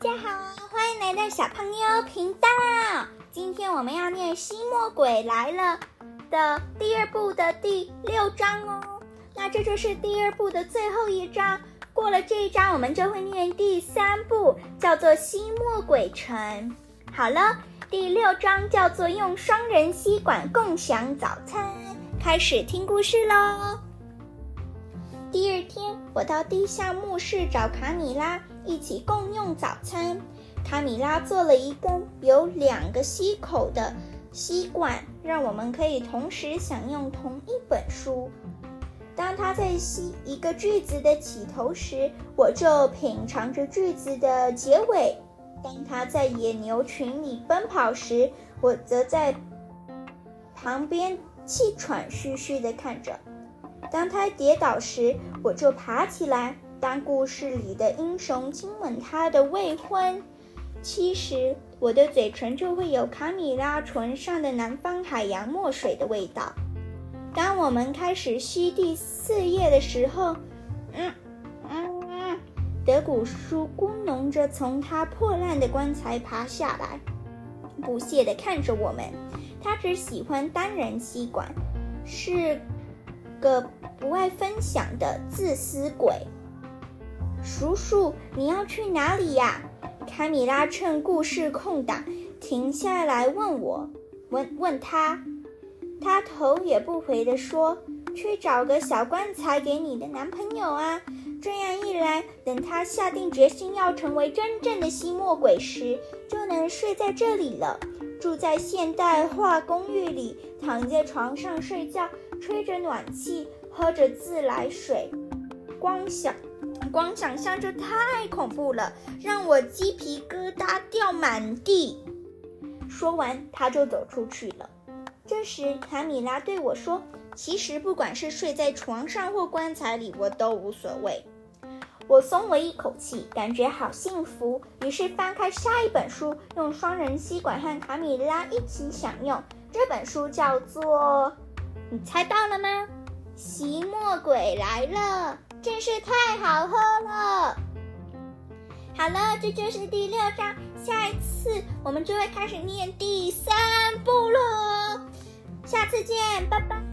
大家好，欢迎来到小朋友频道。今天我们要念《吸墨鬼来了》的第二部的第六章哦。那这就是第二部的最后一章。过了这一章，我们就会念第三部，叫做《吸墨鬼城》。好了，第六章叫做“用双人吸管共享早餐”。开始听故事喽。第二天，我到地下墓室找卡米拉一起共用早餐。卡米拉做了一根有两个吸口的吸管，让我们可以同时享用同一本书。当他在吸一个句子的起头时，我就品尝着句子的结尾；当他在野牛群里奔跑时，我则在旁边气喘吁吁地看着。当他跌倒时，我就爬起来，当故事里的英雄亲吻他的未婚妻时，我的嘴唇就会有卡米拉唇上的南方海洋墨水的味道。当我们开始吸第四页的时候，嗯嗯嗯，德古叔咕哝着从他破烂的棺材爬下来，不屑地看着我们。他只喜欢单人吸管，是。个不爱分享的自私鬼，叔叔，你要去哪里呀？卡米拉趁故事空档停下来问我，问问他，他头也不回地说：“去找个小棺材给你的男朋友啊！这样一来，等他下定决心要成为真正的吸墨鬼时，就能睡在这里了。住在现代化公寓里，躺在床上睡觉。”吹着暖气，喝着自来水，光想，光想象就太恐怖了，让我鸡皮疙瘩掉满地。说完，他就走出去了。这时，卡米拉对我说：“其实，不管是睡在床上或棺材里，我都无所谓。”我松了一口气，感觉好幸福。于是翻开下一本书，用双人吸管和卡米拉一起享用。这本书叫做。你猜到了吗？吸墨鬼来了，真是太好喝了。好了，这就是第六章，下一次我们就会开始念第三部了。下次见，拜拜。